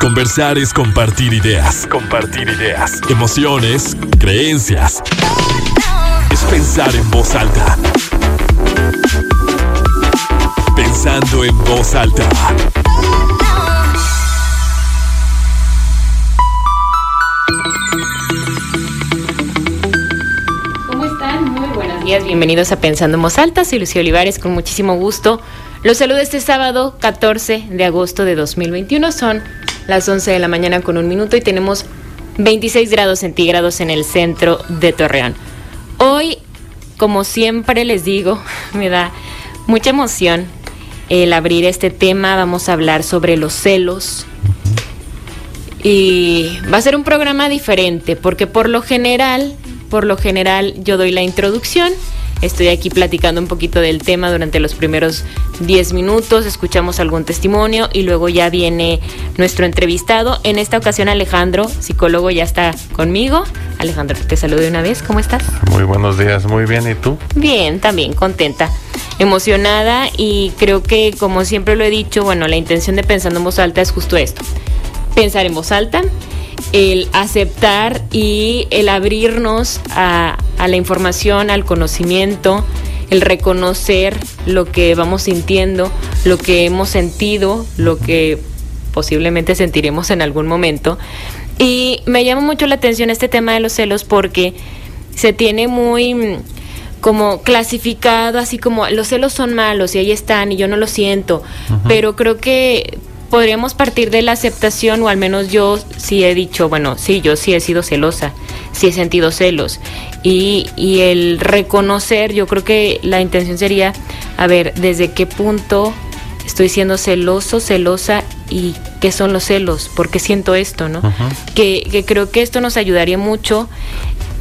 Conversar es compartir ideas. Compartir ideas. Emociones, creencias. Es pensar en voz alta. Pensando en voz alta. ¿Cómo están? Muy buenos días. Bienvenidos a Pensando en voz alta. Soy Lucía Olivares con muchísimo gusto. Los saludo este sábado 14 de agosto de 2021. Son las 11 de la mañana con un minuto y tenemos 26 grados centígrados en el centro de Torreón. Hoy, como siempre les digo, me da mucha emoción el abrir este tema. Vamos a hablar sobre los celos. Y va a ser un programa diferente porque por lo general, por lo general yo doy la introducción Estoy aquí platicando un poquito del tema durante los primeros 10 minutos, escuchamos algún testimonio y luego ya viene nuestro entrevistado. En esta ocasión Alejandro, psicólogo, ya está conmigo. Alejandro, te saludo de una vez, ¿cómo estás? Muy buenos días, muy bien, ¿y tú? Bien, también contenta, emocionada y creo que como siempre lo he dicho, bueno, la intención de Pensando en Voz Alta es justo esto, pensar en voz alta el aceptar y el abrirnos a, la información, al conocimiento, el reconocer lo que vamos sintiendo, lo que hemos sentido, lo que posiblemente sentiremos en algún momento. Y me llama mucho la atención este tema de los celos porque se tiene muy mm, como clasificado, así como los celos son malos y ahí están y yo no lo siento, pero creo que podríamos partir de la aceptación, o al menos yo sí he dicho, bueno, sí, yo sí he sido celosa, sí he sentido celos. Y, y el reconocer, yo creo que la intención sería, a ver, ¿desde qué punto estoy siendo celoso, celosa y qué son los celos? ¿Por qué siento esto, no? que, que creo que esto nos ayudaría mucho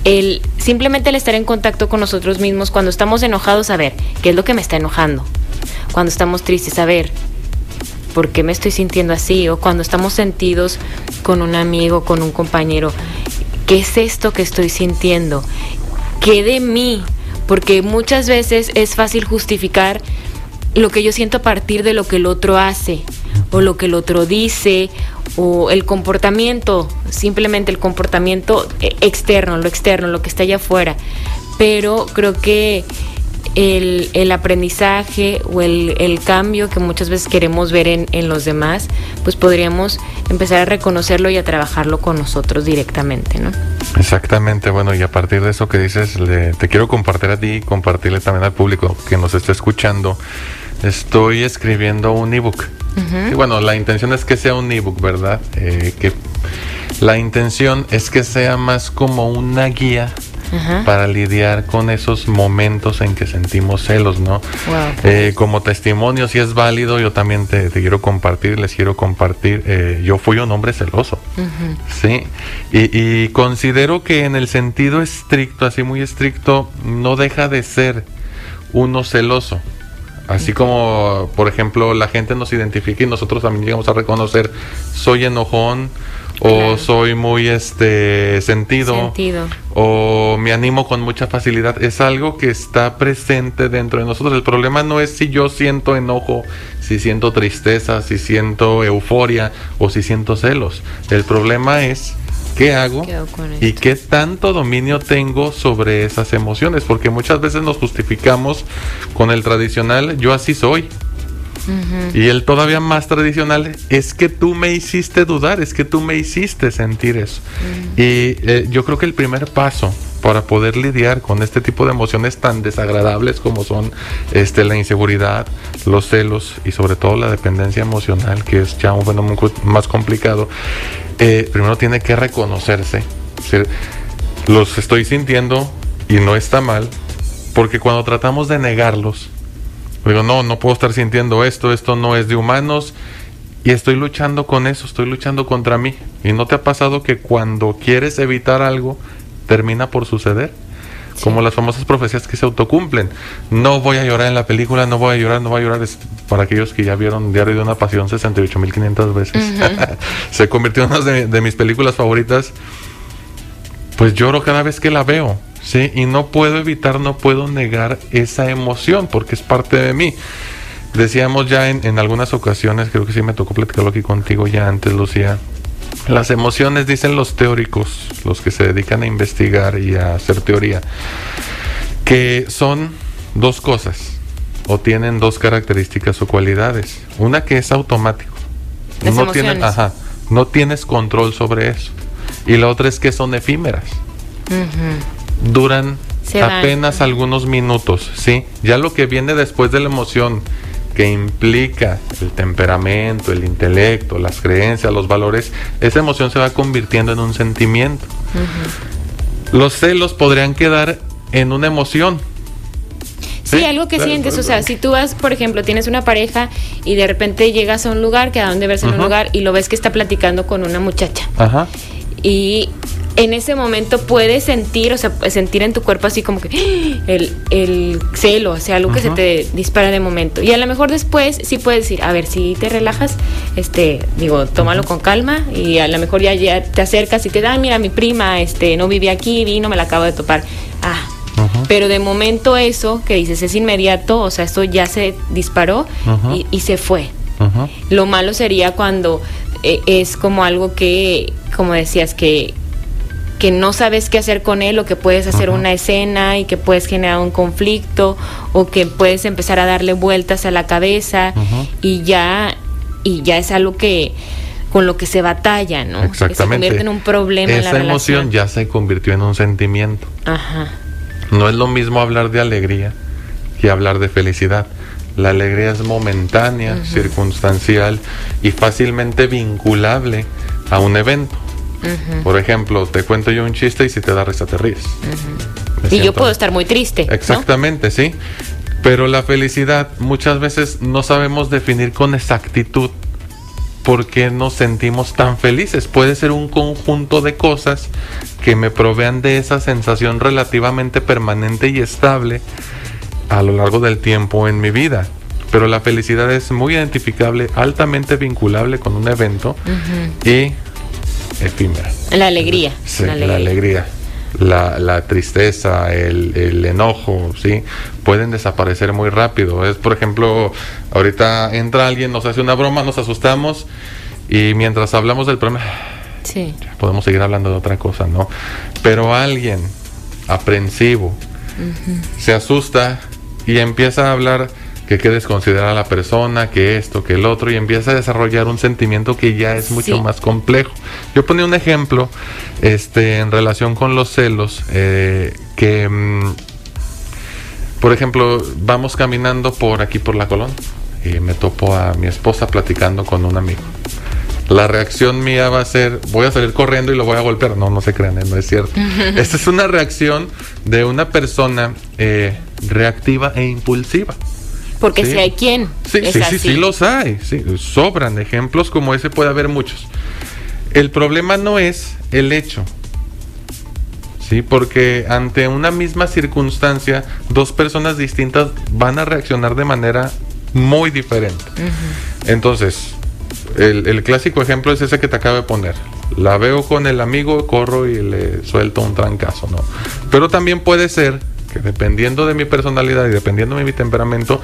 el simplemente el estar en contacto con nosotros mismos cuando estamos enojados, a ver, ¿qué es lo que me está enojando? Cuando estamos tristes, a ver, ¿por qué me estoy sintiendo así? O cuando estamos sentidos con un amigo, con un compañero, ¿qué es esto que estoy sintiendo? ¿Qué de mí? Porque muchas veces es fácil justificar lo que yo siento a partir de lo que el otro hace o lo que el otro dice o el comportamiento, simplemente el comportamiento eh, externo, lo externo, lo que está allá afuera. Pero creo que el, aprendizaje o el, cambio que muchas veces queremos ver en, los demás, pues podríamos empezar a reconocerlo y a trabajarlo con nosotros directamente, ¿no? Exactamente, bueno, y a partir de eso que dices, te quiero compartir a ti y compartirle también al público que nos está escuchando. Estoy escribiendo un ebook. Y bueno, la intención es que sea un ebook, ¿verdad? Eh, que la intención es que sea más como una guía para lidiar con esos momentos en que sentimos celos, ¿no? Eh, como testimonio, si es válido, yo también te, quiero compartir, les quiero compartir, eh, yo fui un hombre celoso, ¿sí? Y, considero que en el sentido estricto, así muy estricto, no deja de ser uno celoso. Así como, por ejemplo, la gente nos identifica y nosotros también llegamos a reconocer, soy enojón, o soy muy este sentido, o me animo con mucha facilidad. Es algo que está presente dentro de nosotros. El problema no es si yo siento enojo si siento tristeza si siento euforia o si siento celos. El problema es qué hago y qué tanto dominio tengo sobre esas emociones. Porque muchas veces nos justificamos con el tradicional yo así soy y el todavía más tradicional es que tú me hiciste dudar, es que tú me hiciste sentir eso. Y eh, yo creo que el primer paso para poder lidiar con este tipo de emociones tan desagradables como son este, la inseguridad, los celos y sobre todo la dependencia emocional, que es ya un fenómeno más complicado, eh, primero tiene que reconocerse. los estoy sintiendo y no está mal, porque cuando tratamos de negarlos, Digo, no, no puedo estar sintiendo esto, esto no es de humanos. Y estoy luchando con eso, estoy luchando contra mí. ¿Y no te ha pasado que cuando quieres evitar algo, termina por suceder? Como las famosas profecías que se autocumplen. No voy a llorar en la película, no voy a llorar, no voy a llorar. para aquellos que ya vieron Diario de una Pasión 68.500 veces. se convirtió en una de mis películas favoritas. Pues lloro cada vez que la veo ¿sí? Y no puedo evitar, no puedo negar esa emoción porque es parte de mí. Decíamos ya en, en algunas ocasiones, creo que sí me tocó platicarlo aquí contigo ya antes, Lucía, las emociones, dicen los teóricos, los que se dedican a investigar y a hacer teoría, que son dos cosas o tienen dos características o cualidades. Una que es automático. Las no, ajá, no tienes control sobre eso. Y la otra es que son efímeras. Ujú. Duran Se van. apenas algunos minutos, ¿sí? Ya lo que viene después de la emoción, que implica el temperamento, el intelecto, las creencias, los valores, esa emoción se va convirtiendo en un sentimiento. Los celos podrían quedar en una emoción. Sí, Sí, algo que claro, sientes, claro, o sea, claro. si tú vas, por ejemplo, tienes una pareja y de repente llegas a un lugar, quedaron de verse en un lugar y lo ves que está platicando con una muchacha. Ajá. Y en ese momento puedes sentir, o sea, sentir en tu cuerpo así como que ¡ah! el, el celo, o sea, algo que se te dispara de momento. Y a lo mejor después sí puedes decir, a ver, si te relajas, este, digo, tómalo con calma y a lo mejor ya, ya te acercas y te da, mira, mi prima, este, no vivía aquí, vino, me la acabo de topar. Ah, pero de momento eso que dices es inmediato, o sea, esto ya se disparó y, y se fue. Lo malo sería cuando eh, es como algo que, como decías, que, que no sabes qué hacer con él o que puedes hacer una escena y que puedes generar un conflicto o que puedes empezar a darle vueltas a la cabeza y ya y ya es algo que con lo que se batalla, ¿no? Que se Exactamente. convierte en un problema en la Esa emoción relación. ya se convirtió en un sentimiento. Ajá. No es lo mismo hablar de alegría que hablar de felicidad. La alegría es momentánea, circunstancial y fácilmente vinculable a un evento. Ujú, Por ejemplo, te cuento yo un chiste y si te da risa te ríes. Y yo puedo estar muy triste. ¿no? Exactamente, sí. Pero la felicidad muchas veces no sabemos definir con exactitud por qué nos sentimos tan felices. Puede ser un conjunto de cosas que me provean de esa sensación relativamente permanente y estable a lo largo del tiempo en mi vida. Pero la felicidad es muy identificable, altamente vinculable con un evento y efímera. La alegría. Sí, la la alegría, la, la tristeza, el, el enojo, ¿sí? Pueden desaparecer muy rápido. Es, por ejemplo, ahorita entra alguien, nos hace una broma, nos asustamos y mientras hablamos del problema, Sí. podemos seguir hablando de otra cosa, ¿no? Pero alguien aprensivo se asusta y empieza a hablar que hay que desconsiderar a la persona, que esto, que el otro, y empieza a desarrollar un sentimiento que ya es mucho Sí. más complejo. Yo ponía un ejemplo este, en relación con los celos, eh, que, mm, por ejemplo, vamos caminando por aquí, por la Colón, y me topo a mi esposa platicando con un amigo. La reacción mía va a ser, voy a salir corriendo y lo voy a golpear. No, no se crean, eh, no es cierto. Esta es una reacción de una persona eh, reactiva e impulsiva. Porque Sí. si hay quien. Sí, es sí, sí, así. sí, los hay. Sí, sobran ejemplos como ese, puede haber muchos. El problema no es el hecho. Sí, porque ante una misma circunstancia, dos personas distintas van a reaccionar de manera muy diferente. Entonces, el, el clásico ejemplo es ese que te acabo de poner. La veo con el amigo, corro y le suelto un trancazo, ¿no? Pero también puede ser que dependiendo de mi personalidad y dependiendo de mi temperamento,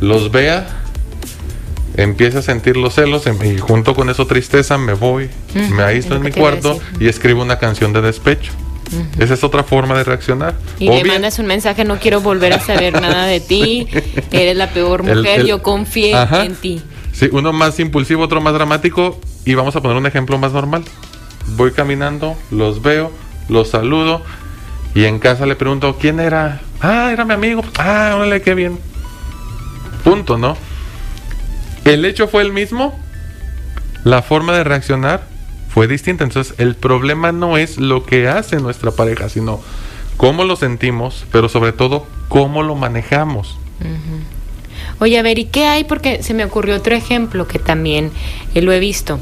los vea, empiece a sentir los celos em- y junto con eso tristeza me voy, Ujú, me aíslo lo en mi cuarto y escribo una canción de despecho. Esa es otra forma de reaccionar. Y O le mandas un mensaje, no quiero volver a saber nada de ti, eres la peor El- mujer, el- yo confié Ajá. en ti. Sí, uno más impulsivo, otro más dramático. Y vamos a poner un ejemplo más normal. Voy caminando, los veo, los saludo. Y en casa le pregunto, ¿quién era? Ah, era mi amigo. Ah, órale, qué bien. Punto, ¿no? El hecho fue el mismo. La forma de reaccionar fue distinta. Entonces, el problema no es lo que hace nuestra pareja, sino cómo lo sentimos, pero sobre todo cómo lo manejamos. Oye, a ver, ¿y qué hay? Porque se me ocurrió otro ejemplo que también eh, lo he visto.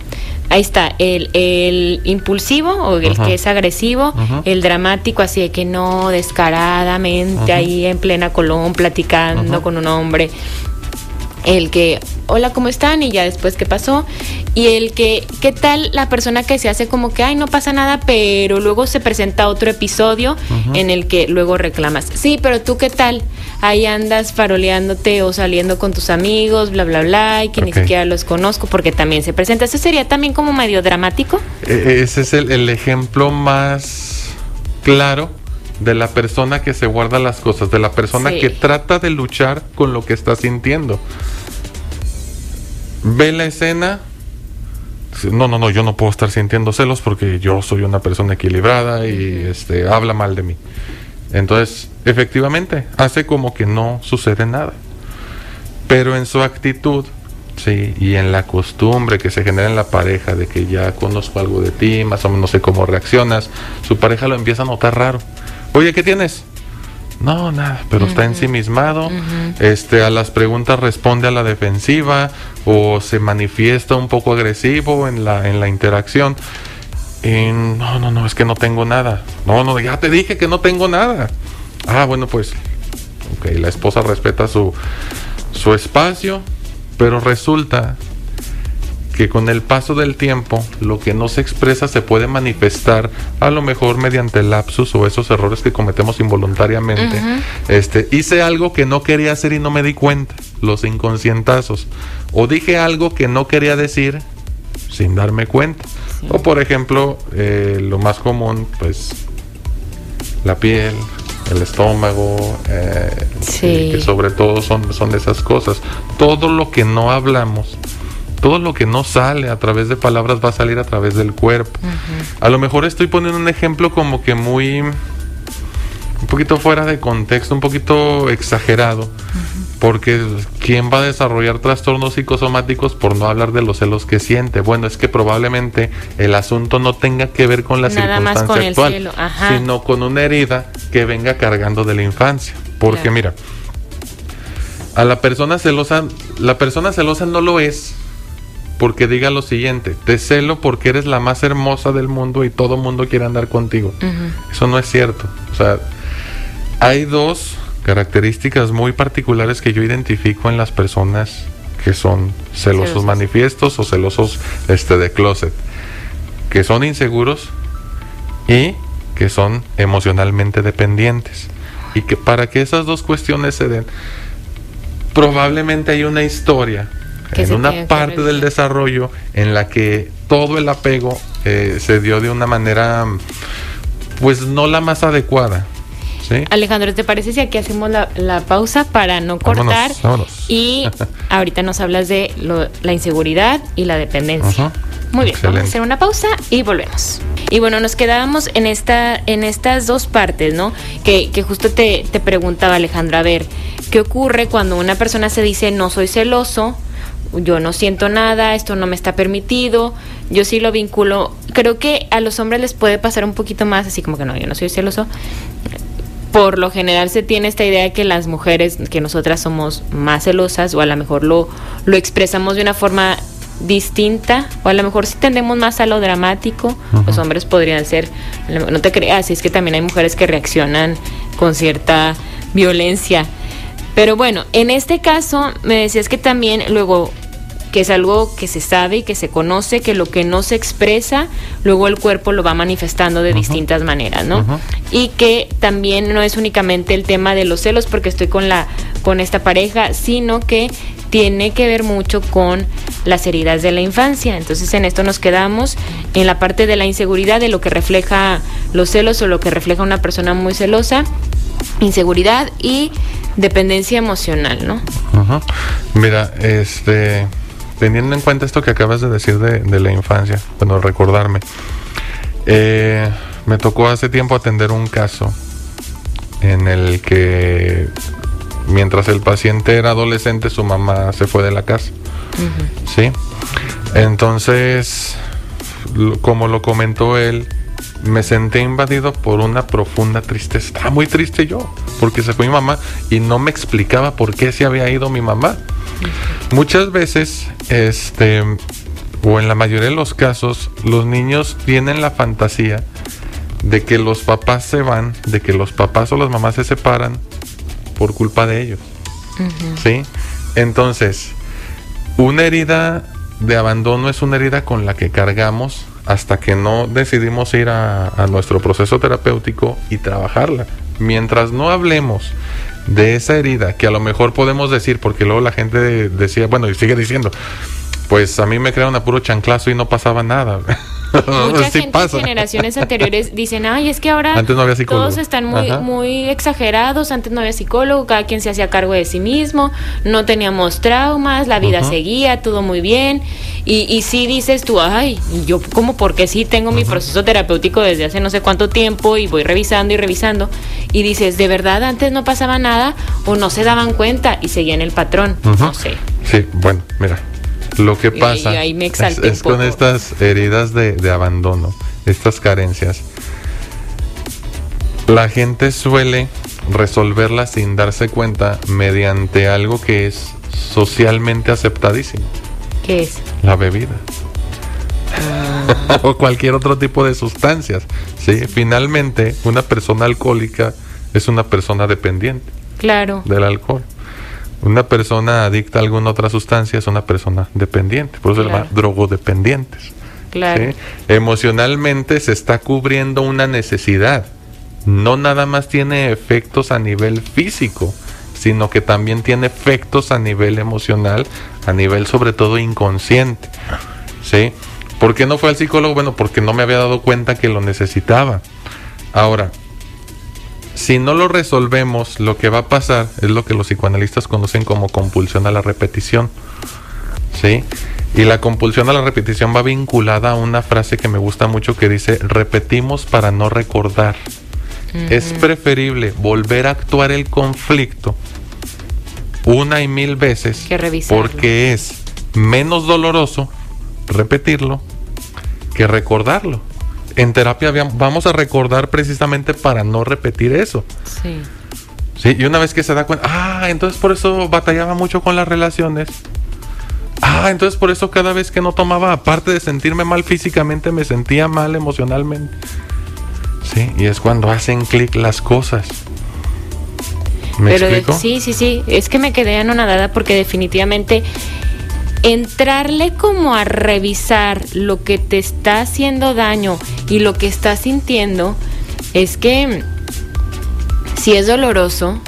Ahí está, el, el impulsivo o el Ajá. que es agresivo, Ajá. el dramático, así de que no, descaradamente Ajá. ahí en plena colón platicando con un hombre. El que, hola, ¿cómo están? Y ya después, ¿qué pasó? Y el que, ¿qué tal la persona que se hace como que, ay, no pasa nada, pero luego se presenta otro episodio en el que luego reclamas, sí, pero tú, ¿qué tal? Ahí andas faroleándote o saliendo con tus amigos, bla, bla, bla, y que ni siquiera los conozco porque también se presenta. ¿Eso sería también como medio dramático? E, e, ese es el ejemplo más claro de la persona que se guarda las cosas, de la persona que trata de luchar con lo que está sintiendo. Ve la escena. No, no, no, yo no puedo estar sintiendo celos porque yo soy una persona equilibrada y este habla mal de mí. Entonces, efectivamente, hace como que no sucede nada. Pero en su actitud, sí, y en la costumbre que se genera en la pareja de que ya conozco algo de ti, más o menos sé cómo reaccionas, su pareja lo empieza a notar raro Oye, ¿qué tienes? No, nada, pero está ensimismado. Este, a las preguntas responde a la defensiva o se manifiesta un poco agresivo en la, en la interacción. No, no, no, es que no tengo nada. No, no, ya te dije que no tengo nada. Ah, bueno, pues, ok, la esposa respeta su, su espacio, pero resulta que con el paso del tiempo lo que no se expresa se puede manifestar a lo mejor mediante lapsus o esos errores que cometemos involuntariamente. Este, hice algo que no quería hacer y no me di cuenta, los inconscientazos. O dije algo que no quería decir sin darme cuenta. O por ejemplo, eh, lo más común, pues la piel, el estómago, eh, que sobre todo son, son esas cosas. Todo lo que no hablamos todo lo que no sale a través de palabras va a salir a través del cuerpo. A lo mejor estoy poniendo un ejemplo como que muy un poquito fuera de contexto, un poquito exagerado, porque ¿quién va a desarrollar trastornos psicosomáticos por no hablar de los celos que siente? Bueno, es que probablemente el asunto no tenga que ver con la circunstancia actual, sino con una herida que venga cargando de la infancia. Porque mira, a la persona celosa, la persona celosa no lo es porque diga lo siguiente, te celo porque eres la más hermosa del mundo y todo mundo quiere andar contigo. Eso no es cierto. O sea, hay dos características muy particulares que yo identifico en las personas que son celosos manifiestos o celosos este de closet, que son inseguros y que son emocionalmente dependientes. Y que para que esas dos cuestiones se den, probablemente hay una historia en una parte del desarrollo en la que todo el apego eh, se dio de una manera pues no la más adecuada. ¿sí? Alejandro, ¿te parece si aquí hacemos la, pausa para no cortar? Y ahorita nos hablas de la inseguridad y la dependencia. Muy bien, vamos a hacer una pausa y volvemos. Y bueno, nos quedábamos en esta, en estas dos partes, ¿no? Que, que justo te, te preguntaba Alejandro, a ver, ¿qué ocurre cuando una persona se dice no soy celoso? Yo no siento nada, esto no me está permitido, yo sí lo vinculo. Creo que a los hombres les puede pasar un poquito más, así como que no, yo no soy celoso. Por lo general se tiene esta idea de que las mujeres, que nosotras somos más celosas, o a lo mejor lo, lo expresamos de una forma distinta, o a lo mejor si tendemos más a lo dramático, los hombres podrían ser, no te creas, es que también hay mujeres que reaccionan con cierta violencia pero bueno, en este caso me decías que también luego que es algo que se sabe y que se conoce, que lo que no se expresa, luego el cuerpo lo va manifestando de distintas maneras, ¿no? Y que también no es únicamente el tema de los celos porque estoy con la con esta pareja, sino que tiene que ver mucho con las heridas de la infancia. Entonces en esto nos quedamos en la parte de la inseguridad, de lo que refleja los celos o lo que refleja una persona muy celosa, inseguridad y dependencia emocional, ¿no? Mira, este, teniendo en cuenta esto que acabas de decir de, la infancia, bueno, recordarme, eh, me tocó hace tiempo atender un caso en el que mientras el paciente era adolescente, su mamá se fue de la casa. ¿Sí? Entonces, como lo comentó él, me senté invadido por una profunda tristeza. Estaba muy triste yo, porque se fue mi mamá y no me explicaba por qué se había ido mi mamá. Muchas veces, este, o en la mayoría de los casos, los niños tienen la fantasía de que los papás se van, de que los papás o las mamás se separan por culpa de ellos. ¿Sí? Entonces, una herida de abandono es una herida con la que cargamos hasta que no decidimos ir a, a nuestro proceso terapéutico y trabajarla. Mientras no hablemos de esa herida, que a lo mejor podemos decir, porque luego la gente decía, bueno, y sigue diciendo, pues a mí me crearon a puro chanclazo y no pasaba nada. Mucha gente de generaciones anteriores dicen, ay, es que ahora todos están muy, muy exagerados, antes no había psicólogo, cada quien se hacía cargo de sí mismo, no teníamos traumas, la vida seguía, todo muy bien. Y, y sí dices tú, ay, yo como porque sí tengo mi proceso terapéutico desde hace no sé cuánto tiempo y voy revisando y revisando, y dices, ¿de verdad antes no pasaba nada o no se daban cuenta y seguían el patrón? No sé. Sí, bueno, mira, lo que pasa es, con estas heridas de, de abandono, estas carencias. La gente suele resolverlas sin darse cuenta mediante algo que es socialmente aceptadísimo. ¿Qué es? La bebida. Ah. o cualquier otro tipo de sustancias. ¿sí? Finalmente, una persona alcohólica es una persona dependiente. Claro. Del alcohol. Una persona adicta a alguna otra sustancia es una persona dependiente, por eso se llama drogodependientes. Claro. Emocionalmente se está cubriendo una necesidad. No nada más tiene efectos a nivel físico, sino que también tiene efectos a nivel emocional, a nivel sobre todo inconsciente. ¿Sí? ¿Por qué no fue al psicólogo? Bueno, porque no me había dado cuenta que lo necesitaba. Ahora, si no lo resolvemos, lo que va a pasar es lo que los psicoanalistas conocen como compulsión a la repetición. ¿Sí? Y la compulsión a la repetición va vinculada a una frase que me gusta mucho que dice, repetimos para no recordar. Es preferible volver a actuar el conflicto una y mil veces porque es menos doloroso repetirlo que recordarlo en terapia vamos a recordar precisamente para no repetir eso. Sí. Sí, y una vez que se da cuenta, ah, entonces por eso batallaba mucho con las relaciones. Ah, entonces por eso cada vez que no tomaba, aparte de sentirme mal físicamente, me sentía mal emocionalmente. Sí, y es cuando hacen clic las cosas. ¿Me Pero sí, sí, sí, es que me quedé anonadada porque definitivamente entrarle como a revisar lo que te está haciendo daño y lo que estás sintiendo, es que si es doloroso,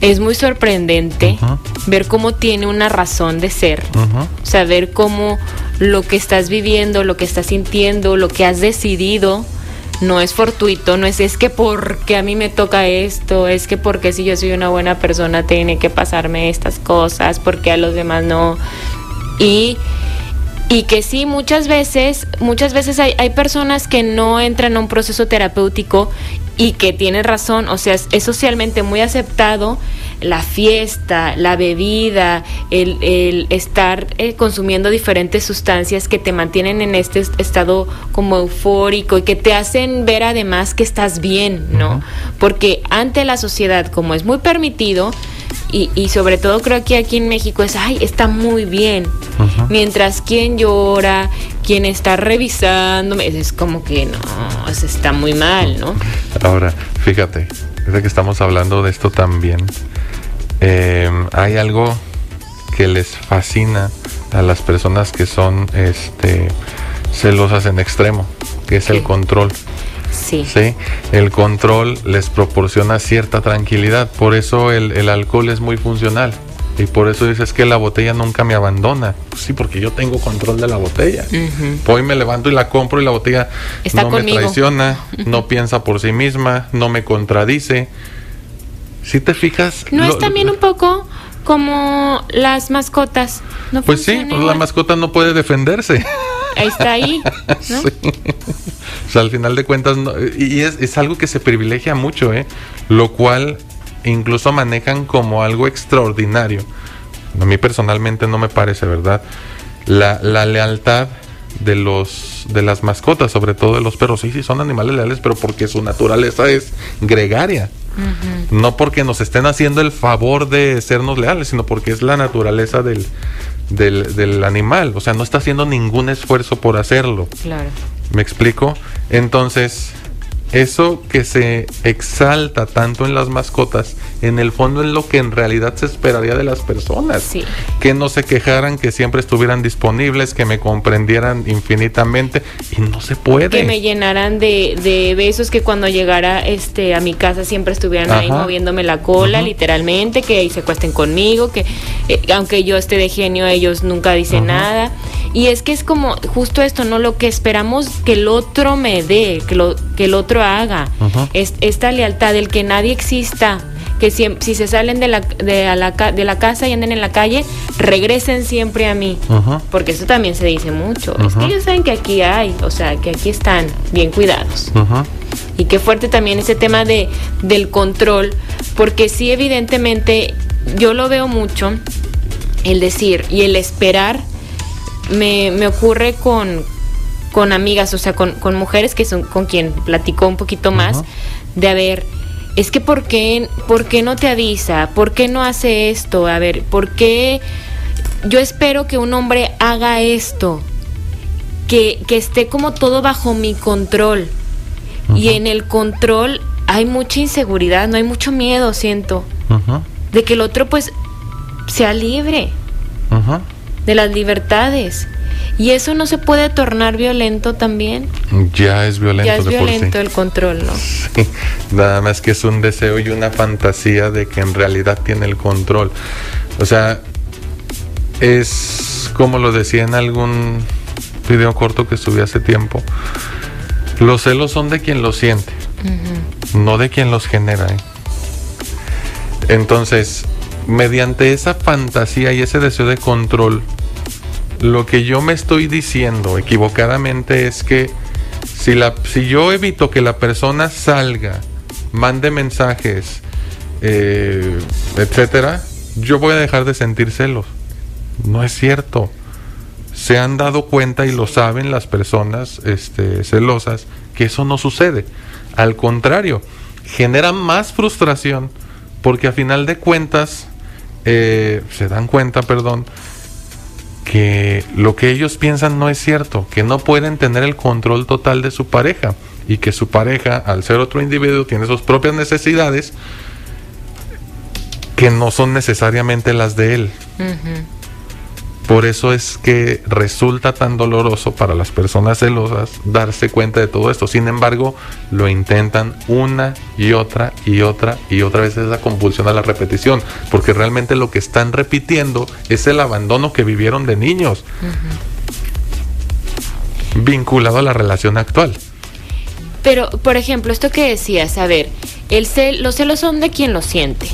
es muy sorprendente ver cómo tiene una razón de ser, saber cómo lo que estás viviendo, lo que estás sintiendo, lo que has decidido, no es fortuito, no es es que porque a mí me toca esto, es que porque si yo soy una buena persona tiene que pasarme estas cosas, porque a los demás no. Y, y que sí, muchas veces, muchas veces hay, hay personas que no entran a un proceso terapéutico y que tienen razón, o sea, es socialmente muy aceptado la fiesta, la bebida, el, estar eh, consumiendo diferentes sustancias que te mantienen en este estado como eufórico y que te hacen ver además que estás bien, ¿no? Porque ante la sociedad, como es muy permitido, y, sobre todo creo que aquí en México es, ay, está muy bien. Mientras quien llora, quien está revisando, es como que no, está muy mal, ¿no? Ahora, fíjate, desde que estamos hablando de esto también, Em, hay algo que les fascina a las personas que son este, celosas en extremo, que es el control. Sí. sí. El control les proporciona cierta tranquilidad. Por eso el, alcohol es muy funcional. Y por eso dices que la botella nunca me abandona. Pues sí, porque yo tengo control de la botella. Hoy me levanto y la compro y la botella no me traiciona, no piensa por sí misma, no me contradice si te fijas... ¿No es también un poco como las mascotas? ¿No pues sí, pues la mascota no puede defenderse. Ahí está ahí. O sea, al final de cuentas, y es, es, algo que se privilegia mucho, ¿eh? Lo cual incluso manejan como algo extraordinario. A mí personalmente no me parece, ¿verdad? La, la lealtad de los de las mascotas, sobre todo de los perros. Sí, sí, son animales leales, pero porque su naturaleza es gregaria. No porque nos estén haciendo el favor de sernos leales, sino porque es la naturaleza del, del, animal. O sea, no está haciendo ningún esfuerzo por hacerlo. Claro. ¿Me explico? Entonces, eso que se exalta tanto en las mascotas, en el fondo es lo que en realidad se esperaría de las personas. Sí. Que no se quejaran, que siempre estuvieran disponibles, que me comprendieran infinitamente y no se puede. Que me llenaran de, de besos, que cuando llegara este a mi casa siempre estuvieran ahí moviéndome la cola, literalmente, que ahí se acuesten conmigo, que eh, aunque yo esté de genio, ellos nunca dicen nada. Y es que es como justo esto, ¿no? Lo que esperamos que el otro me dé, que, lo, que el otro haga. Es- esta lealtad, el que nadie exista. Que si, si se salen de la, de, a la, de la casa y anden en la calle, regresen siempre a mí. Porque eso también se dice mucho. Es que ellos saben que aquí hay, o sea, que aquí están bien cuidados. Y qué fuerte también ese tema de, del control, porque sí, evidentemente, yo lo veo mucho, el decir y el esperar, me, me ocurre con, con amigas, o sea, con, con mujeres que son con quien platicó un poquito más, de a ver, es que ¿por qué, ¿por qué no te avisa? ¿Por qué no hace esto? A ver, ¿por qué yo espero que un hombre haga esto? Que, que esté como todo bajo mi control. Y en el control hay mucha inseguridad, no hay mucho miedo, siento, de que el otro pues sea libre de las libertades. Y eso no se puede tornar violento también. Ya es violento ya es de por sí. violento el control, ¿no? Sí, nada más que es un deseo y una fantasía de que en realidad tiene el control. O sea, es como lo decía en algún video corto que subí hace tiempo. Los celos son de quien los siente, no de quien los genera. ¿eh? Entonces, mediante esa fantasía y ese deseo de control, lo que yo me estoy diciendo equivocadamente es que si, la, si yo evito que la persona salga, mande mensajes, eh, etcétera, yo voy a dejar de sentir celos. No es cierto. Se han dado cuenta y lo saben las personas este, celosas que eso no sucede. Al contrario, genera más frustración porque a final de cuentas eh, se dan cuenta, perdón, que lo que ellos piensan no es cierto, que no pueden tener el control total de su pareja y que su pareja, al ser otro individuo, tiene sus propias necesidades que no son necesariamente las de él. Por eso es que resulta tan doloroso para las personas celosas darse cuenta de todo esto. Sin embargo, lo intentan una y otra y otra y otra vez esa compulsión a la repetición, porque realmente lo que están repitiendo es el abandono que vivieron de niños, vinculado a la relación actual. Pero, por ejemplo, esto que decías, a ver, el cel, los celos son de quien los siente.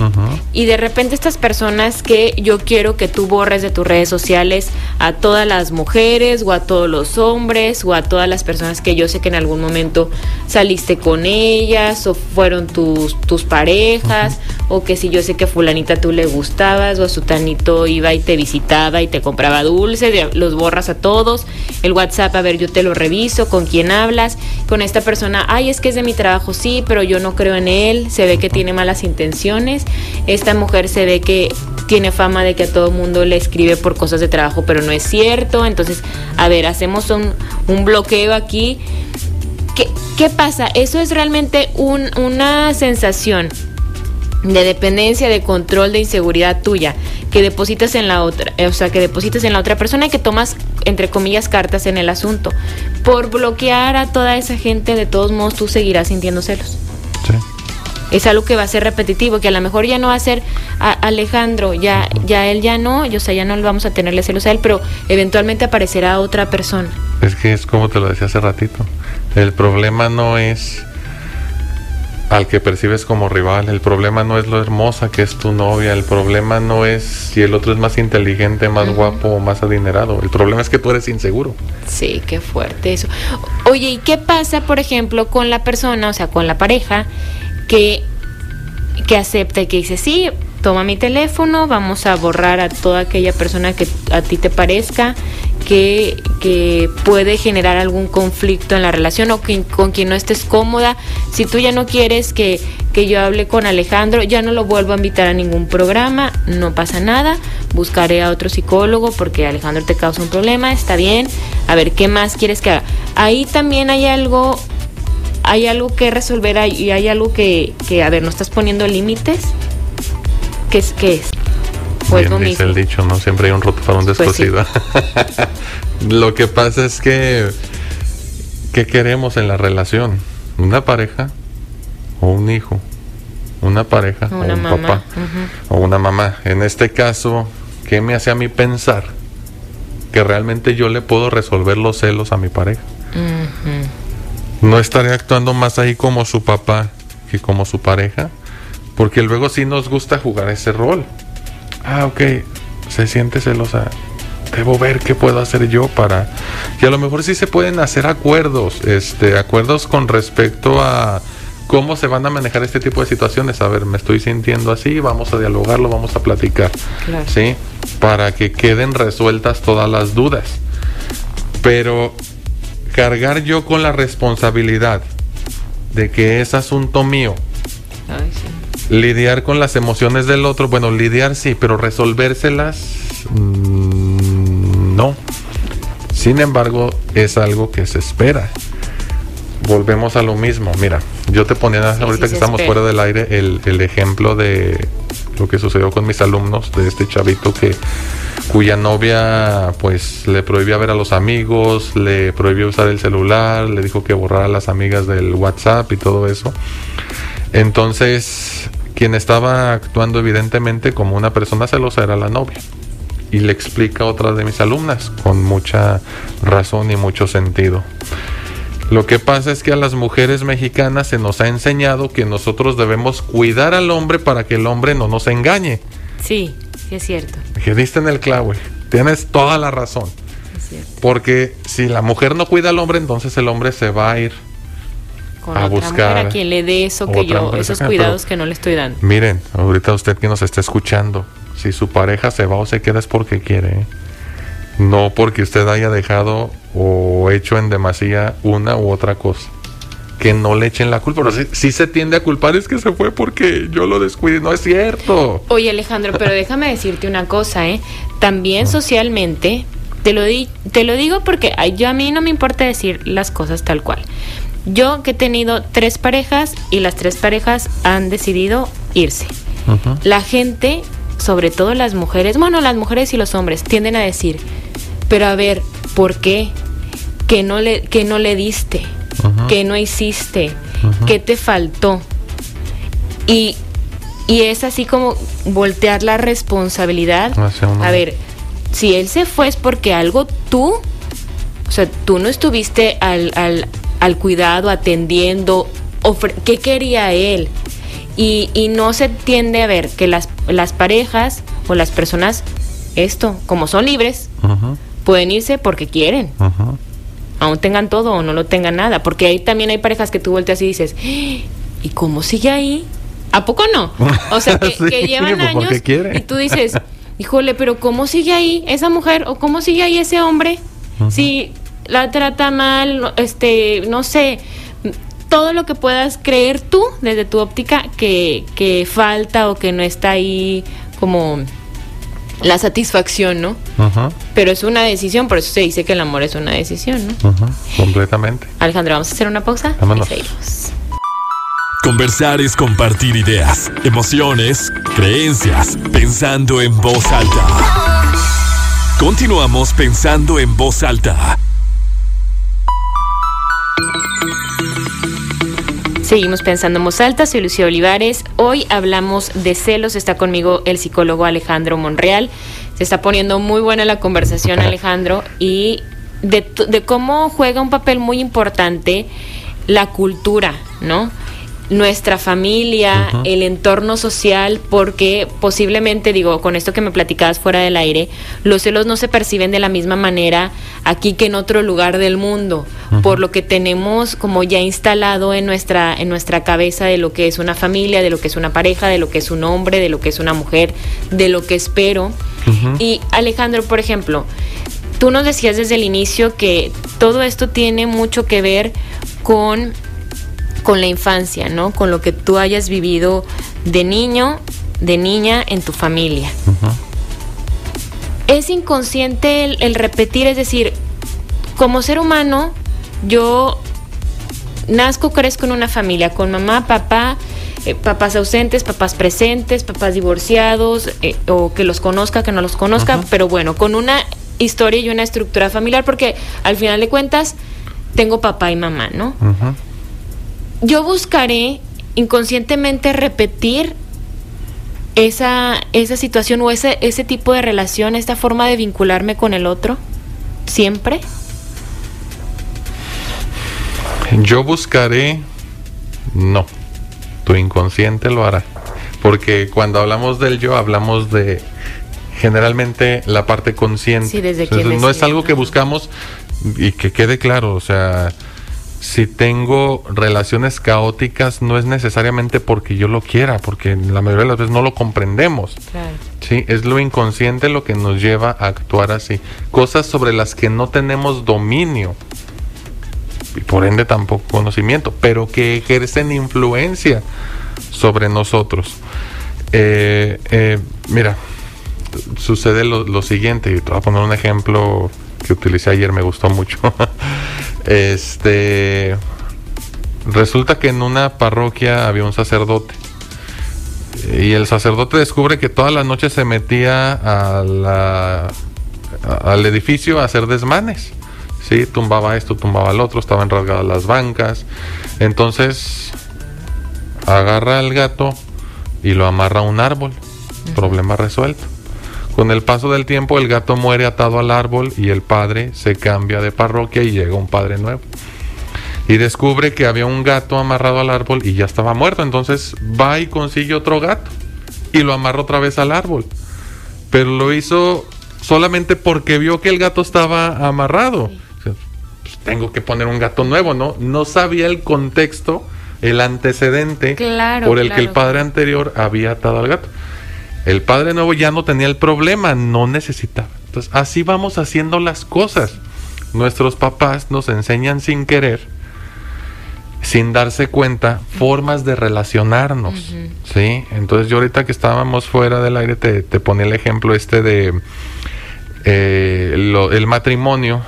Y de repente estas personas que yo quiero que tú borres de tus redes sociales a todas las mujeres o a todos los hombres o a todas las personas que yo sé que en algún momento saliste con ellas o fueron tus, tus parejas o que si yo sé que a fulanita tú le gustabas o a sutanito iba y te visitaba y te compraba dulces, ya los borras a todos. El WhatsApp, a ver, yo te lo reviso, con quién hablas, con esta persona, ay, es que es de mi trabajo, sí, pero yo no creo en él, se ve que tiene malas intenciones. Esta mujer se ve que tiene fama de que a todo mundo le escribe por cosas de trabajo, pero no es cierto. Entonces, a ver, hacemos un, bloqueo aquí. ¿Qué, qué pasa? Eso es realmente un- una sensación de dependencia, de control, de inseguridad tuya, que depositas en la otra, eh, o sea, que depositas en la otra persona y que tomas, entre comillas, cartas en el asunto. Por bloquear a toda esa gente, de todos modos, tú seguirás sintiendo celos. Es algo que va a ser repetitivo, que a lo mejor ya no va a ser a- Alejandro, ya, ya él ya no, yo, o sea, ya no vamos a tenerle celos a él, pero eventualmente aparecerá otra persona. Es que es como te lo decía hace ratito. El problema no es al que percibes como rival. El problema no es lo hermosa que es tu novia. El problema no es si el otro es más inteligente, más guapo o más adinerado. El problema es que tú eres inseguro. Sí, qué fuerte eso. Oye, ¿y qué pasa, por ejemplo, con la persona, o sea, con la pareja, que, que acepta y que dice, sí, toma mi teléfono, vamos a borrar a toda aquella persona que a ti te parezca que, que puede generar algún conflicto en la relación o que, con quien no estés cómoda. Si tú ya no quieres que, que yo hable con Alejandro, ya no lo vuelvo a invitar a ningún programa, no pasa nada, buscaré a otro psicólogo porque Alejandro te causa un problema, está bien, a ver, ¿qué más quieres que haga? Ahí también hay algo hay algo que resolver y hay algo que, que, a ver, ¿no estás poniendo límites? ¿Qué es? ¿Qué es? Pues Bien, dice el dicho, ¿no? Siempre hay un roto para un pues. Lo que pasa es que, ¿qué queremos en la relación? ¿Una pareja o un hijo? ¿Una pareja o un papá? O una mamá. En este caso, ¿qué me hace a mí pensar que realmente yo le puedo resolver los celos a mi pareja? No estaré actuando más ahí como su papá que como su pareja, porque luego sí nos gusta jugar ese rol. Ah, ok, se siente celosa. Debo ver qué puedo hacer yo para... Y a lo mejor sí se pueden hacer acuerdos, este, acuerdos con respecto a cómo se van a manejar este tipo de situaciones. A ver, me estoy sintiendo así, vamos a dialogarlo, vamos a platicar, ¿sí? Para que queden resueltas todas las dudas. Pero cargar yo con la responsabilidad de que es asunto mío. Lidiar con las emociones del otro, bueno, lidiar sí, pero resolvérselas, mm, no. Sin embargo, es algo que se espera volvemos a lo mismo. Mira, yo te ponía ahorita que estamos fuera del aire el, el, ejemplo de lo que sucedió con mis alumnos, de este chavito que cuya novia pues le prohibía ver a los amigos, le prohibió usar el celular, le dijo que borrara a las amigas del WhatsApp y todo eso. Entonces, quien estaba actuando evidentemente como una persona celosa era la novia. Y le explica a otra de mis alumnas con mucha razón y mucho sentido. Lo que pasa es que a las mujeres mexicanas se nos ha enseñado que nosotros debemos cuidar al hombre para que el hombre no nos engañe. Sí, es cierto. Que diste en el clavo, tienes toda la razón. Porque si la mujer no cuida al hombre, entonces el hombre se va a ir Con a buscar a quien le dé eso que yo, esos cuidados que no le estoy dando. Miren, ahorita usted que nos está escuchando, si su pareja se va o se queda es porque quiere. ¿eh? no porque usted haya dejado o hecho en demasía una u otra cosa. Que no le echen la culpa. Pero si, se tiende a culpar es que se fue porque yo lo descuidé. No es cierto. Oye, Alejandro, pero déjame decirte una cosa, ¿eh? También socialmente, te lo, di te lo digo porque yo a mí no me importa decir las cosas tal cual. Yo que he tenido tres parejas y las tres parejas han decidido irse. La gente, sobre todo las mujeres, bueno, las mujeres y los hombres, tienden a decir, pero a ver, ¿por qué? ¿Qué no le, que no le diste? ¿Qué no hiciste? ¿Qué te faltó? Y, y es así como voltear la responsabilidad. A ver, si él se fue es porque algo tú, o sea, tú no estuviste al, al, al cuidado, atendiendo, ¿qué quería él? Y, y, no se tiende a ver que las, las parejas o las personas, esto, como son libres, pueden irse porque quieren. Aún tengan todo o no lo tengan nada. Porque ahí también hay parejas que tú volteas y dices, ¿y cómo sigue ahí? ¿A poco no? O sea, que, llevan pues, años y tú dices, híjole, pero ¿cómo sigue ahí esa mujer o cómo sigue ahí ese hombre? Si la trata mal, este, no sé, todo lo que puedas creer tú desde tu óptica que, que falta o que no está ahí como la satisfacción, ¿no? Pero es una decisión, por eso se dice que el amor es una decisión, ¿no? Completamente. Alejandro, vamos a hacer una pausa. Vámonos. Conversar es compartir ideas, emociones, creencias, pensando en voz alta. Continuamos pensando en voz alta. Seguimos pensando en voz alta, soy Lucía Olivares. Hoy hablamos de celos, está conmigo el psicólogo Alejandro Monreal. Se está poniendo muy buena la conversación, Alejandro, y de, de cómo juega un papel muy importante la cultura, ¿no? Nuestra familia, el entorno social, porque posiblemente, digo, con esto que me platicabas fuera del aire, los celos no se perciben de la misma manera aquí que en otro lugar del mundo, por lo que tenemos como ya instalado en nuestra, en nuestra cabeza de lo que es una familia, de lo que es una pareja, de lo que es un hombre, de lo que es una mujer, de lo que espero. Y Alejandro, por ejemplo, tú nos decías desde el inicio que todo esto tiene mucho que ver con con la infancia, ¿no? Con lo que tú hayas vivido de niño, de niña en tu familia. Es inconsciente el, repetir, es decir, como ser humano, yo nazco, crezco en una familia con mamá, papá, eh, papás ausentes, papás presentes, papás divorciados, eh, o que los conozca, que no los conozca, pero bueno, con una historia y una estructura familiar, porque al final de cuentas tengo papá y mamá, ¿no? Yo buscaré inconscientemente repetir esa, esa situación o ese, ese tipo de relación, esta forma de vincularme con el otro, siempre? Yo buscaré, no, tu inconsciente lo hará. Porque cuando hablamos del yo, hablamos de generalmente la parte consciente. Sí, desde no es algo que buscamos y que quede claro, o sea, si tengo relaciones caóticas no es necesariamente porque yo lo quiera, porque la mayoría de las veces no lo comprendemos. Sí, es lo inconsciente lo que nos lleva a actuar así. Cosas sobre las que no tenemos dominio y por ende tampoco conocimiento, pero que ejercen influencia sobre nosotros. Eh, eh, mira, sucede lo, lo siguiente, y te voy a poner un ejemplo que utilicé ayer, me gustó mucho. este resulta que en una parroquia había un sacerdote y el sacerdote descubre que todas las noches se metía a la, al edificio a hacer desmanes. Sí, tumbaba esto, tumbaba el otro, estaban rasgadas las bancas. Entonces agarra al gato y lo amarra a un árbol. Problema resuelto. Con el paso del tiempo el gato muere atado al árbol y el padre se cambia de parroquia y llega un padre nuevo. Y descubre que había un gato amarrado al árbol y ya estaba muerto. Entonces va y consigue otro gato y lo amarra otra vez al árbol. Pero lo hizo solamente porque vio que el gato estaba amarrado. Pues, tengo que poner un gato nuevo, ¿no? No sabía el contexto, el antecedente por el que el padre anterior había atado al gato. El padre nuevo ya no tenía el problema, no necesitaba. Entonces, así vamos haciendo las cosas. Nuestros papás nos enseñan sin querer, sin darse cuenta, formas de relacionarnos. ¿sí? Entonces, yo ahorita que estábamos fuera del aire, te, te ponía el ejemplo este de eh, el matrimonio,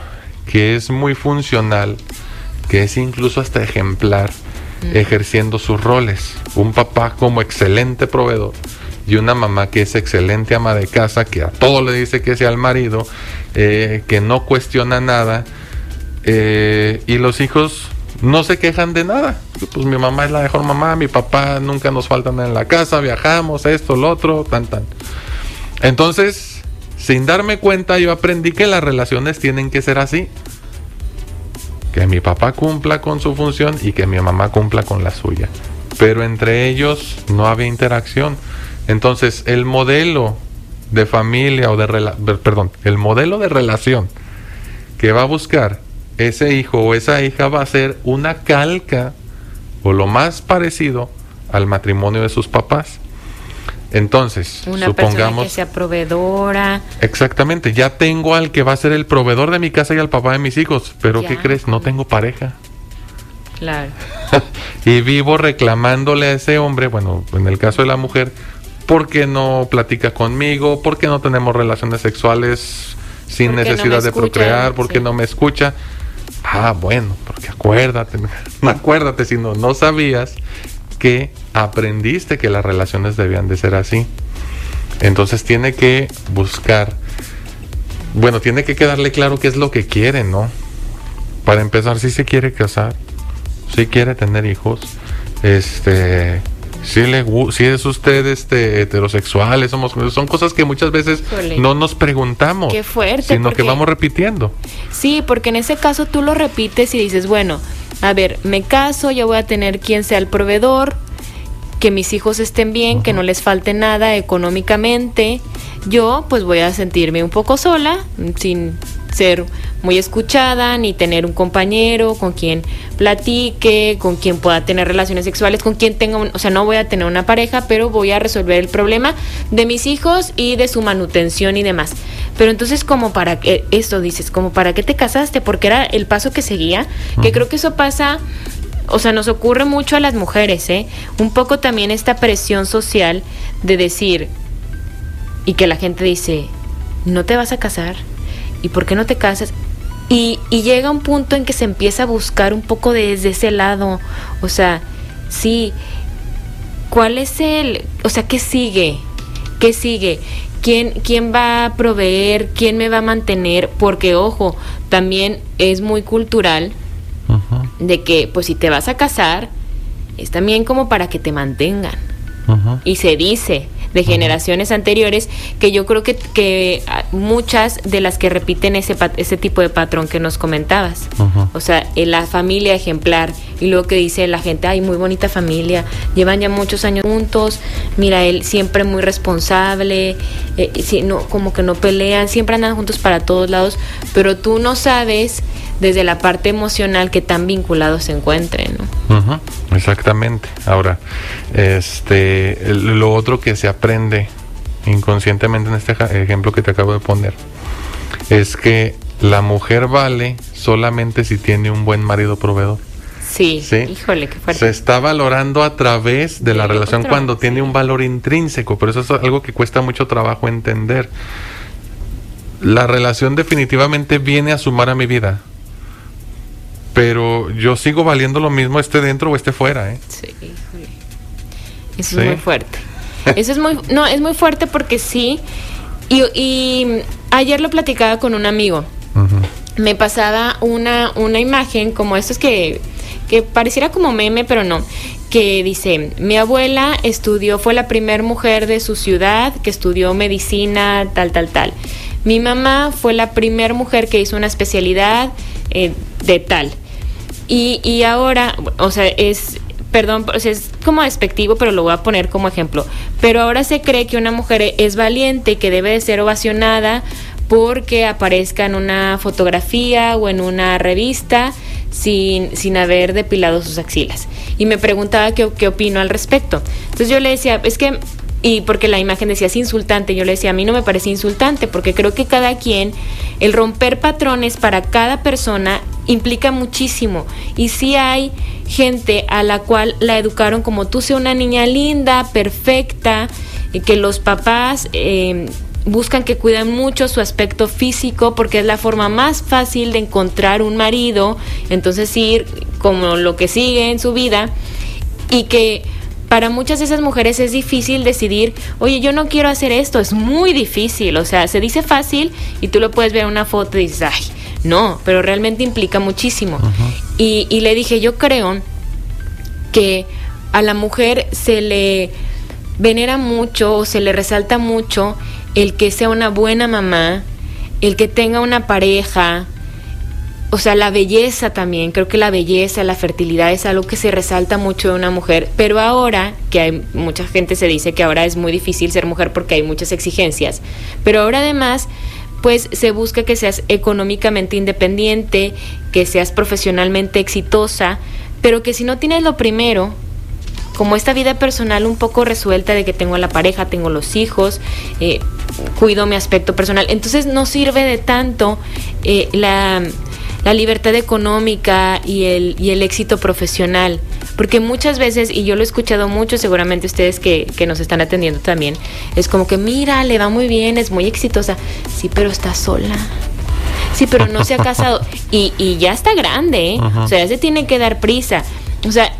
que es muy funcional, que es incluso hasta ejemplar, ejerciendo sus roles. Un papá como excelente proveedor y una mamá que es excelente ama de casa, que a todo le dice que sea al marido, eh, que no cuestiona nada, eh, y los hijos no se quejan de nada. Pues mi mamá es la mejor mamá, mi papá nunca nos faltan en la casa, viajamos, esto, lo otro, tan, tan. Entonces, sin darme cuenta, yo aprendí que las relaciones tienen que ser así. Que mi papá cumpla con su función y que mi mamá cumpla con la suya. Pero entre ellos no había interacción. Entonces, el modelo de familia o de perdón, el modelo de relación que va a buscar ese hijo o esa hija va a ser una calca o lo más parecido al matrimonio de sus papás. Entonces, una supongamos que sea proveedora. Exactamente, ya tengo al que va a ser el proveedor de mi casa y al papá de mis hijos, pero ¿qué crees? No tengo pareja. Claro. y vivo reclamándole a ese hombre, bueno, en el caso de la mujer, ¿Por qué no platica conmigo? ¿Por qué no tenemos relaciones sexuales sin necesidad de procrear? ¿Por qué no me escucha? Ah, bueno, porque acuérdate, acuérdate si no, no sabías que aprendiste que las relaciones debían de ser así. Entonces tiene que buscar, bueno, tiene que quedarle claro qué es lo que quiere, ¿no? Para empezar, si se quiere casar, si quiere tener hijos, este, si, le, si es usted este, heterosexual, somos, son cosas que muchas veces no nos preguntamos. Qué fuerte. Sino que vamos repitiendo. Sí, porque en ese caso tú lo repites y dices, bueno, a ver, me caso, ya voy a tener quien sea el proveedor, que mis hijos estén bien, que no les falte nada económicamente. Yo pues voy a sentirme un poco sola, sin ser muy escuchada, ni tener un compañero con quien platique, con quien pueda tener relaciones sexuales, con quien tenga, o sea, no voy a tener una pareja, pero voy a resolver el problema de mis hijos y de su manutención y demás. Pero entonces, como para que, esto dices, como para qué te casaste, porque era el paso que seguía, que creo que eso pasa o sea, nos ocurre mucho a las mujeres, ¿eh? Un poco también esta presión social de decir, y que la gente dice, no te vas a casar, ¿y por qué no te casas? Y, y llega un punto en que se empieza a buscar un poco desde ese lado. O sea, sí, ¿cuál es el, o sea, qué sigue? ¿Qué sigue? ¿Quién, ¿Quién va a proveer? ¿Quién me va a mantener? Porque, ojo, también es muy cultural de que, pues si te vas a casar, es también como para que te mantengan. Y se dice, de generaciones anteriores, que yo creo que, que ah, muchas de las que repiten ese, ese tipo de patrón que nos comentabas. O sea, en la familia ejemplar. Y luego que dice la gente, ay, muy bonita familia, llevan ya muchos años juntos, mira, él siempre muy responsable, eh, si, no, como que no pelean, siempre andan juntos para todos lados, pero tú no sabes desde la parte emocional que tan vinculados se encuentren. ¿no? exactamente. Ahora, este, lo otro que se aprende inconscientemente en este ejemplo que te acabo de poner es que la mujer vale solamente si tiene un buen marido proveedor. Sí, híjole, qué fuerte. Se está valorando a través de la relación cuando tiene un valor intrínseco, pero eso es algo que cuesta mucho trabajo entender. La relación definitivamente viene a sumar a mi vida, pero yo sigo valiendo lo mismo esté dentro o esté fuera, ¿eh? Sí, Eso es muy fuerte. Eso es muy, no, es muy fuerte porque sí. Y, ayer lo platicaba con un amigo. Me pasaba una, una imagen como estos que, que pareciera como meme, pero no. Que dice, mi abuela estudió, fue la primera mujer de su ciudad que estudió medicina, tal, tal, tal. Mi mamá fue la primera mujer que hizo una especialidad eh, de tal. Y, y ahora, o sea, es, perdón, es como despectivo, pero lo voy a poner como ejemplo. Pero ahora se cree que una mujer es valiente y que debe de ser ovacionada porque aparezca en una fotografía o en una revista sin, sin haber depilado sus axilas. Y me preguntaba qué, qué opino al respecto. Entonces yo le decía, es que y porque la imagen decía es insultante, yo le decía, a mí no me parece insultante, porque creo que cada quien, el romper patrones para cada persona implica muchísimo. Y si hay gente a la cual la educaron como tú sea una niña linda, perfecta, y que los papás eh, buscan que cuiden mucho su aspecto físico porque es la forma más fácil de encontrar un marido, entonces ir como lo que sigue en su vida y que para muchas de esas mujeres es difícil decidir, oye, yo no quiero hacer esto, es muy difícil, o sea, se dice fácil y tú lo puedes ver en una foto y dices, ay, no, pero realmente implica muchísimo. y, y le dije, yo creo que a la mujer se le venera mucho o se le resalta mucho el que sea una buena mamá, el que tenga una pareja, o sea, la belleza también, creo que la belleza, la fertilidad es algo que se resalta mucho de una mujer, pero ahora, que hay mucha gente se dice que ahora es muy difícil ser mujer porque hay muchas exigencias, pero ahora además pues se busca que seas económicamente independiente, que seas profesionalmente exitosa, pero que si no tienes lo primero, como esta vida personal un poco resuelta de que tengo la pareja, tengo los hijos, eh, cuido mi aspecto personal, entonces no sirve de tanto eh, la la libertad económica y el, y el éxito profesional. Porque muchas veces, y yo lo he escuchado mucho, seguramente ustedes que, que, nos están atendiendo también, es como que, mira, le va muy bien, es muy exitosa. Sí, pero está sola. Sí, pero no se ha casado. Y, y ya está grande, ¿eh? O sea, ya se tiene que dar prisa. O sea,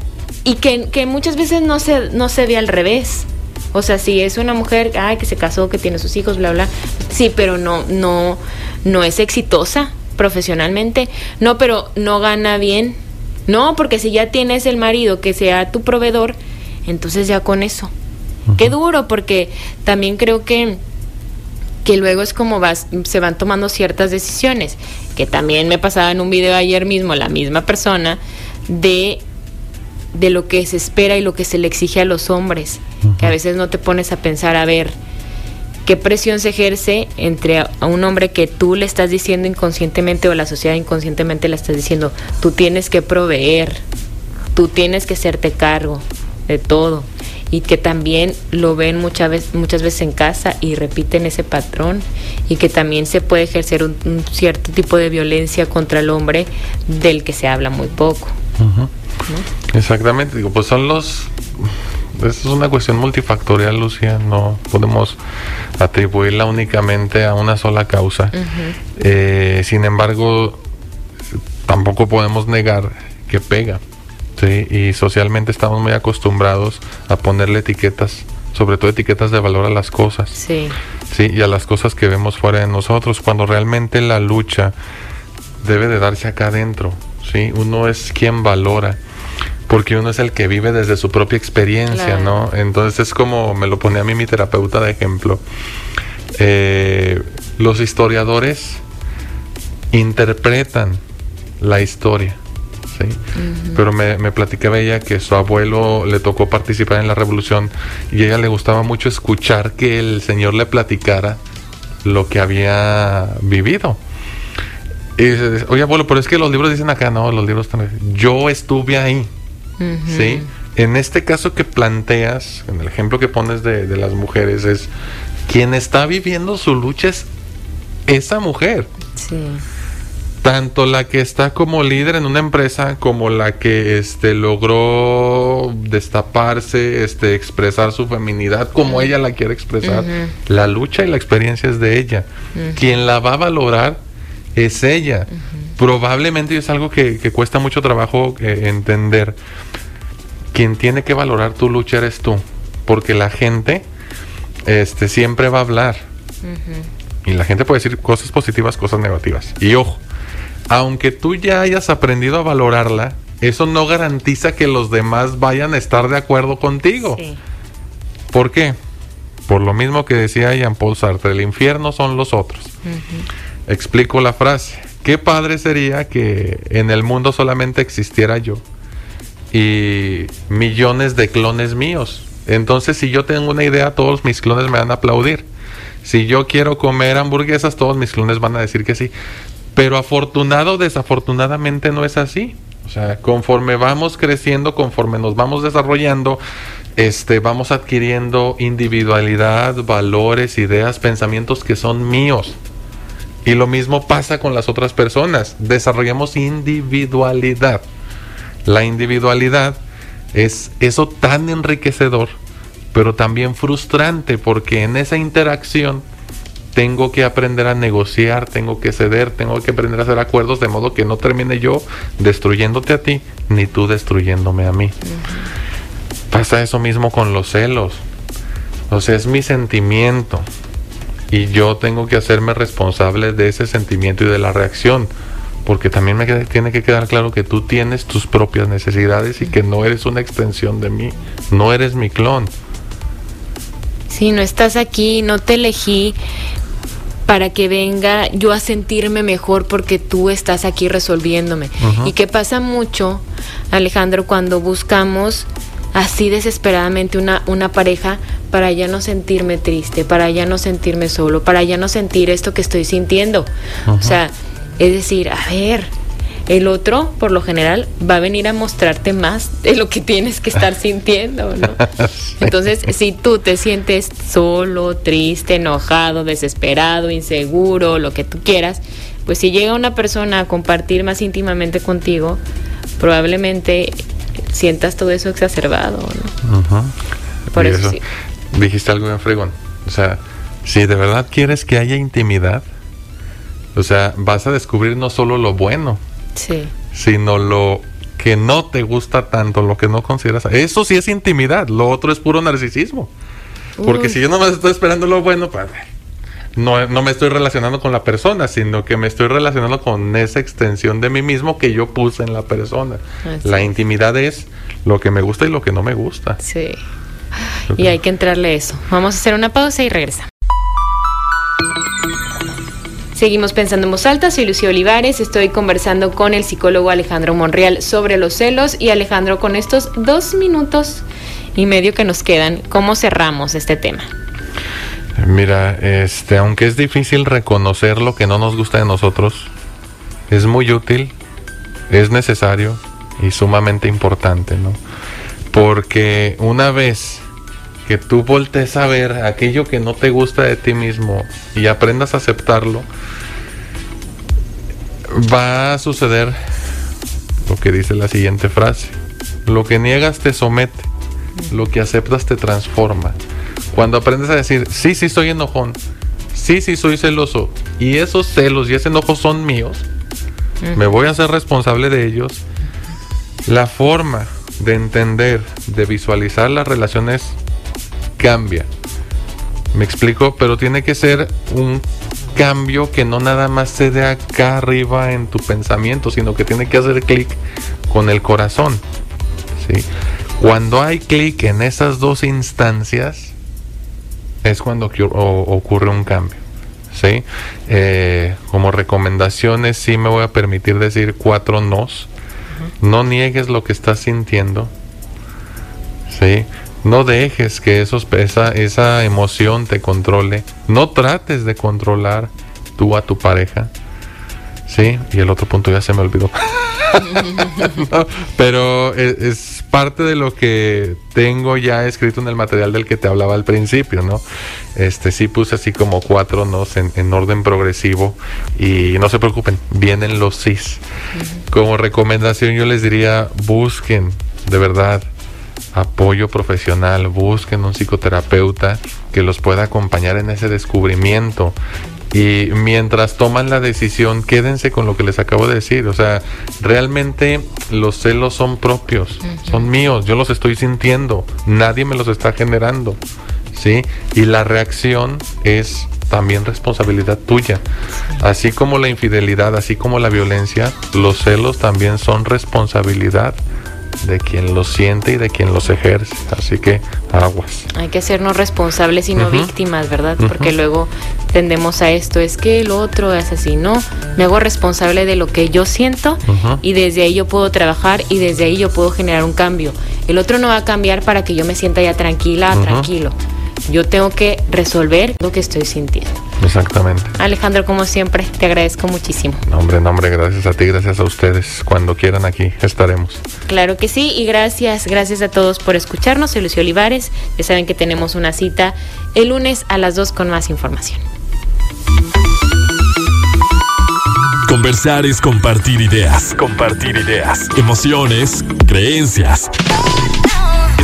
y que, que muchas veces no se, no se ve al revés. O sea, si es una mujer, ay, que se casó, que tiene sus hijos, bla, bla. Sí, pero no, no, no es exitosa profesionalmente. No, pero no gana bien. No, porque si ya tienes el marido que sea tu proveedor, entonces ya con eso. Qué duro, porque también creo que que luego es como vas, se van tomando ciertas decisiones, que también me pasaba en un video ayer mismo la misma persona de de lo que se espera y lo que se le exige a los hombres, que a veces no te pones a pensar a ver, qué presión se ejerce entre a, un hombre que tú le estás diciendo inconscientemente o la sociedad inconscientemente le estás diciendo, tú tienes que proveer, tú tienes que hacerte cargo de todo. Y que también lo ven muchas veces, muchas veces en casa y repiten ese patrón. Y que también se puede ejercer un, cierto tipo de violencia contra el hombre del que se habla muy poco. Exactamente, digo, pues son los es una cuestión multifactorial, Lucia, no podemos atribuirla únicamente a una sola causa. Eh, sin embargo, tampoco podemos negar que pega. ¿sí? Y socialmente estamos muy acostumbrados a ponerle etiquetas, sobre todo etiquetas de valor a las cosas. Sí. Sí, y a las cosas que vemos fuera de nosotros, cuando realmente la lucha debe de darse acá adentro. ¿sí? Uno es quien valora porque uno es el que vive desde su propia experiencia, Claro. ¿no? Entonces es como me lo ponía a mí mi terapeuta de ejemplo. Eh, los historiadores interpretan la historia, ¿sí? Pero me, me platicaba ella que su abuelo le tocó participar en la revolución y a ella le gustaba mucho escuchar que el señor le platicara lo que había vivido. Y dice, oye abuelo, pero es que los libros dicen acá, no, los libros también. Yo estuve ahí. ¿Sí? En este caso que planteas, en el ejemplo que pones de, de las mujeres, es quien está viviendo su lucha es esa mujer. Sí. Tanto la que está como líder en una empresa, como la que este, logró destaparse, este, expresar su feminidad como ella la quiere expresar. La lucha y la experiencia es de ella. Quien la va a valorar es ella. Probablemente es algo que, que cuesta mucho trabajo eh, entender. Quien tiene que valorar tu lucha eres tú. Porque la gente este, siempre va a hablar. Y la gente puede decir cosas positivas, cosas negativas. Y ojo, aunque tú ya hayas aprendido a valorarla, eso no garantiza que los demás vayan a estar de acuerdo contigo. Sí. ¿Por qué? Por lo mismo que decía Jean-Paul Sartre, el infierno son los otros. Explico la frase. Qué padre sería que en el mundo solamente existiera yo y millones de clones míos. Entonces, si yo tengo una idea, todos mis clones me van a aplaudir. Si yo quiero comer hamburguesas, todos mis clones van a decir que sí. Pero afortunado o desafortunadamente no es así. O sea, conforme vamos creciendo, conforme nos vamos desarrollando, este, vamos adquiriendo individualidad, valores, ideas, pensamientos que son míos. Y lo mismo pasa con las otras personas. Desarrollamos individualidad. La individualidad es eso tan enriquecedor, pero también frustrante, porque en esa interacción tengo que aprender a negociar, tengo que ceder, tengo que aprender a hacer acuerdos de modo que no termine yo destruyéndote a ti, ni tú destruyéndome a mí. Pasa eso mismo con los celos. O sea, es mi sentimiento. Y yo tengo que hacerme responsable de ese sentimiento y de la reacción. Porque también me queda- tiene que quedar claro que tú tienes tus propias necesidades y que no eres una extensión de mí. No eres mi clon. Sí, no estás aquí, no te elegí para que venga yo a sentirme mejor porque tú estás aquí resolviéndome. Y que pasa mucho, Alejandro, cuando buscamos así desesperadamente una, una pareja para ya no sentirme triste, para ya no sentirme solo, para ya no sentir esto que estoy sintiendo. O sea, es decir, a ver, el otro, por lo general, va a venir a mostrarte más de lo que tienes que estar sintiendo, ¿no? Entonces, si tú te sientes solo, triste, enojado, desesperado, inseguro, lo que tú quieras, pues si llega una persona a compartir más íntimamente contigo, probablemente sientas todo eso exacerbado, ¿no? Por eso sí. Dijiste algo bien fregón. O sea, si de verdad quieres que haya intimidad, o sea, vas a descubrir no solo lo bueno, Sí. sino lo que no te gusta tanto, lo que no consideras. Eso sí es intimidad, lo otro es puro narcisismo. Porque Uy. si yo nomás estoy esperando lo bueno, pues no, no me estoy relacionando con la persona, sino que me estoy relacionando con esa extensión de mí mismo que yo puse en la persona. Así la es. intimidad es lo que me gusta y lo que no me gusta. Sí. Y hay que entrarle eso. Vamos a hacer una pausa y regresamos. Seguimos pensando en voz alta, soy Lucía Olivares, estoy conversando con el psicólogo Alejandro Monreal sobre los celos y Alejandro con estos dos minutos y medio que nos quedan, ¿cómo cerramos este tema? Mira, este, aunque es difícil reconocer lo que no nos gusta de nosotros, es muy útil, es necesario y sumamente importante, ¿no? Porque una vez que tú voltees a ver aquello que no te gusta de ti mismo y aprendas a aceptarlo, va a suceder lo que dice la siguiente frase. Lo que niegas te somete, lo que aceptas te transforma. Cuando aprendes a decir, sí, sí soy enojón, sí, sí soy celoso, y esos celos y ese enojo son míos, me voy a hacer responsable de ellos. La forma de entender, de visualizar las relaciones cambia. Me explico, pero tiene que ser un cambio que no nada más se dé acá arriba en tu pensamiento, sino que tiene que hacer clic con el corazón. ¿sí? Cuando hay clic en esas dos instancias, es cuando ocurre un cambio. ¿sí? Eh, como recomendaciones, sí me voy a permitir decir cuatro nos. No niegues lo que estás sintiendo. ¿sí? No dejes que esos, esa, esa emoción te controle. No trates de controlar tú a tu pareja. Sí, y el otro punto ya se me olvidó. pero es, es, parte de lo que tengo ya escrito en el material del que te hablaba al principio, ¿no? Este sí puse así como cuatro nos en, en orden progresivo y no se preocupen, vienen los cis. Como recomendación yo les diría, busquen de verdad apoyo profesional, busquen un psicoterapeuta que los pueda acompañar en ese descubrimiento. Y mientras toman la decisión, quédense con lo que les acabo de decir. O sea, realmente los celos son propios, son míos, yo los estoy sintiendo, nadie me los está generando. ¿Sí? Y la reacción es también responsabilidad tuya. Así como la infidelidad, así como la violencia, los celos también son responsabilidad de quien los siente y de quien los ejerce. Así que aguas. Hay que hacernos responsables y no víctimas, ¿verdad? Porque luego tendemos a esto, es que el otro es así, ¿no? Me hago responsable de lo que yo siento y desde ahí yo puedo trabajar y desde ahí yo puedo generar un cambio. El otro no va a cambiar para que yo me sienta ya tranquila, tranquilo. Yo tengo que resolver lo que estoy sintiendo. Exactamente. Alejandro, como siempre, te agradezco muchísimo. Hombre, nombre, gracias a ti, gracias a ustedes. Cuando quieran aquí estaremos. Claro que sí, y gracias, gracias a todos por escucharnos. Soy Lucio Olivares. Ya saben que tenemos una cita el lunes a las 2 con más información. Conversar es compartir ideas, compartir ideas, emociones, creencias.